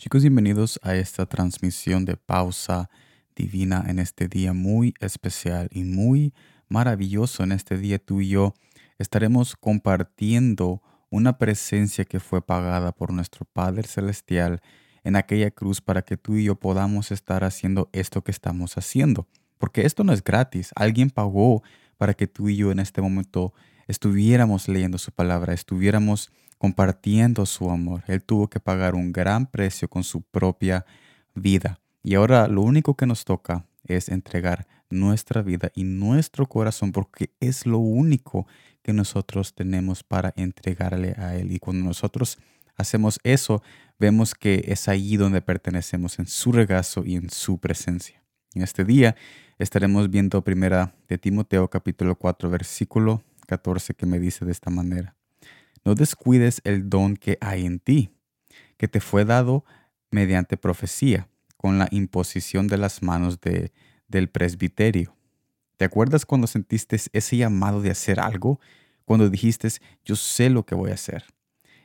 Chicos, bienvenidos a esta transmisión de pausa divina en este día muy especial y muy maravilloso. En este día tú y yo estaremos compartiendo una presencia que fue pagada por nuestro Padre Celestial en aquella cruz para que tú y yo podamos estar haciendo esto que estamos haciendo. Porque esto no es gratis. Alguien pagó para que tú y yo en este momento estuviéramos leyendo su palabra, estuviéramos compartiendo su amor. Él tuvo que pagar un gran precio con su propia vida. Y ahora lo único que nos toca es entregar nuestra vida y nuestro corazón porque es lo único que nosotros tenemos para entregarle a Él. Y cuando nosotros hacemos eso, vemos que es allí donde pertenecemos, en su regazo y en su presencia. En este día estaremos viendo primera de Timoteo capítulo 4 versículo 14 que me dice de esta manera. No descuides el don que hay en ti, que te fue dado mediante profecía, con la imposición de las manos de, del presbiterio. ¿Te acuerdas cuando sentiste ese llamado de hacer algo? Cuando dijiste, yo sé lo que voy a hacer.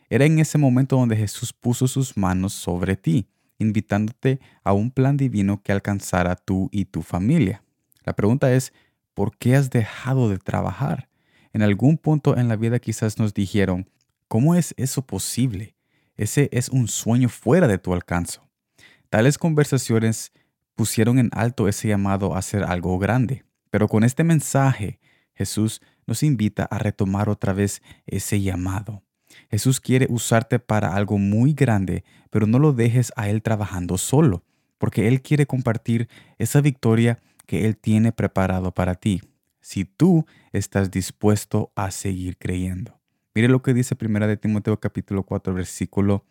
Era en ese momento donde Jesús puso sus manos sobre ti, invitándote a un plan divino que alcanzara tú y tu familia. La pregunta es, ¿por qué has dejado de trabajar? En algún punto en la vida quizás nos dijeron, ¿cómo es eso posible? Ese es un sueño fuera de tu alcance. Tales conversaciones pusieron en alto ese llamado a hacer algo grande. Pero con este mensaje, Jesús nos invita a retomar otra vez ese llamado. Jesús quiere usarte para algo muy grande, pero no lo dejes a Él trabajando solo, porque Él quiere compartir esa victoria que Él tiene preparado para ti si tú estás dispuesto a seguir creyendo. Mire lo que dice 1 de Timoteo capítulo 4 versículo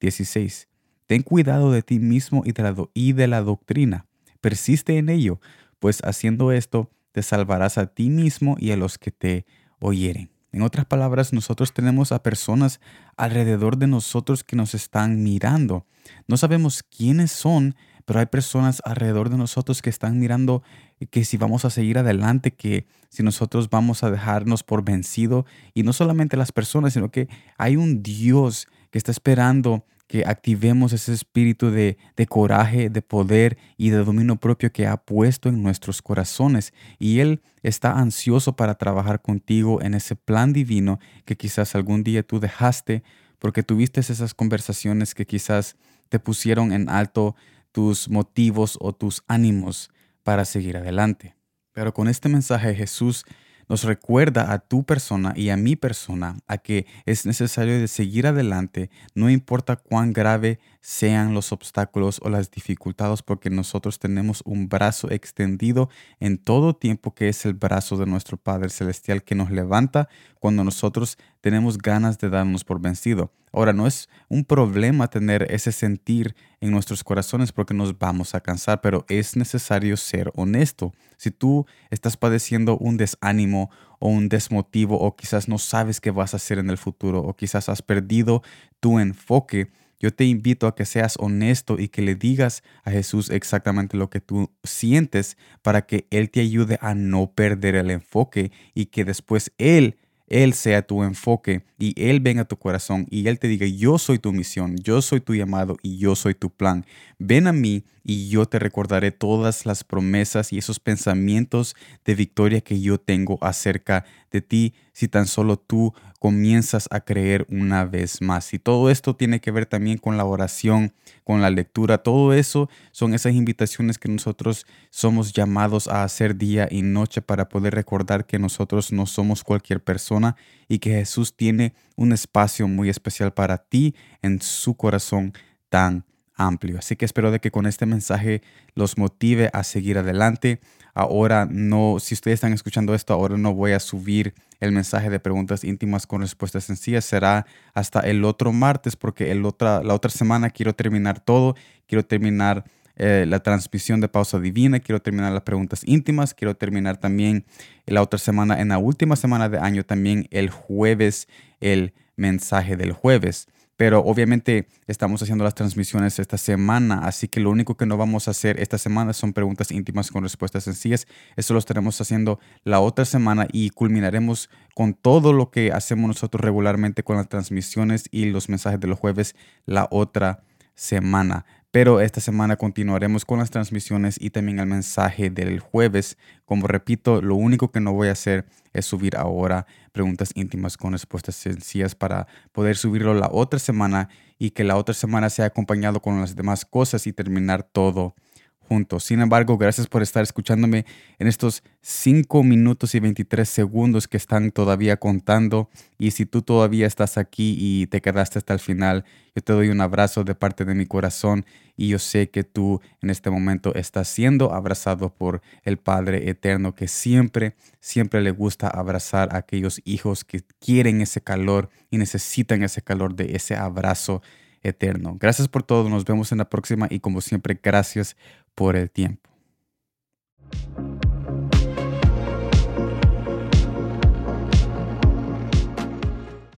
16. Ten cuidado de ti mismo y de, la y de la doctrina. Persiste en ello, pues haciendo esto te salvarás a ti mismo y a los que te oyeren. En otras palabras, nosotros tenemos a personas alrededor de nosotros que nos están mirando. No sabemos quiénes son, pero hay personas alrededor de nosotros que están mirando que si vamos a seguir adelante, que si nosotros vamos a dejarnos por vencido, y no solamente las personas, sino que hay un Dios que está esperando que activemos ese espíritu de, de, coraje, de poder y de dominio propio que ha puesto en nuestros corazones. Y Él está ansioso para trabajar contigo en ese plan divino que quizás algún día tú dejaste porque tuviste esas conversaciones que quizás te pusieron en alto tus motivos o tus ánimos para seguir adelante. Pero con este mensaje Jesús nos recuerda a tu persona y a mi persona a que es necesario de seguir adelante, no importa cuán grave sean los obstáculos o las dificultades, porque nosotros tenemos un brazo extendido en todo tiempo que es el brazo de nuestro Padre Celestial que nos levanta cuando nosotros tenemos ganas de darnos por vencido. Ahora, no es un problema tener ese sentir en nuestros corazones porque nos vamos a cansar, pero es necesario ser honesto. Si tú estás padeciendo un desánimo o un desmotivo o quizás no sabes qué vas a hacer en el futuro o quizás has perdido tu enfoque, yo te invito a que seas honesto y que le digas a Jesús exactamente lo que tú sientes para que Él te ayude a no perder el enfoque y que después Él él sea tu enfoque y Él venga a tu corazón y Él te diga, yo soy tu misión, yo soy tu llamado y yo soy tu plan. Ven a mí y yo te recordaré todas las promesas y esos pensamientos de victoria que yo tengo acerca de ti si tan solo tú comienzas a creer una vez más. Y todo esto tiene que ver también con la oración, con la lectura, todo eso son esas invitaciones que nosotros somos llamados a hacer día y noche para poder recordar que nosotros no somos cualquier persona y que Jesús tiene un espacio muy especial para ti en su corazón tan amplio. Así que espero de que con este mensaje los motive a seguir adelante. Ahora no, si ustedes están escuchando esto, ahora no voy a subir el mensaje de preguntas íntimas con respuestas sencillas. Será hasta el otro martes porque el otra, la otra semana quiero terminar todo. Quiero terminar eh, la transmisión de pausa divina, quiero terminar las preguntas íntimas, quiero terminar también la otra semana, en la última semana de año también el jueves, el mensaje del jueves pero obviamente estamos haciendo las transmisiones esta semana, así que lo único que no vamos a hacer esta semana son preguntas íntimas con respuestas sencillas. Eso lo estaremos haciendo la otra semana y culminaremos con todo lo que hacemos nosotros regularmente con las transmisiones y los mensajes de los jueves la otra semana. Pero esta semana continuaremos con las transmisiones y también el mensaje del jueves. Como repito, lo único que no voy a hacer es subir ahora preguntas íntimas con respuestas sencillas para poder subirlo la otra semana y que la otra semana sea acompañado con las demás cosas y terminar todo sin embargo, gracias por estar escuchándome en estos 5 minutos y 23 segundos que están todavía contando. Y si tú todavía estás aquí y te quedaste hasta el final, yo te doy un abrazo de parte de mi corazón y yo sé que tú en este momento estás siendo abrazado por el Padre Eterno que siempre, siempre le gusta abrazar a aquellos hijos que quieren ese calor y necesitan ese calor de ese abrazo eterno. Gracias por todo, nos vemos en la próxima y como siempre, gracias por el tiempo.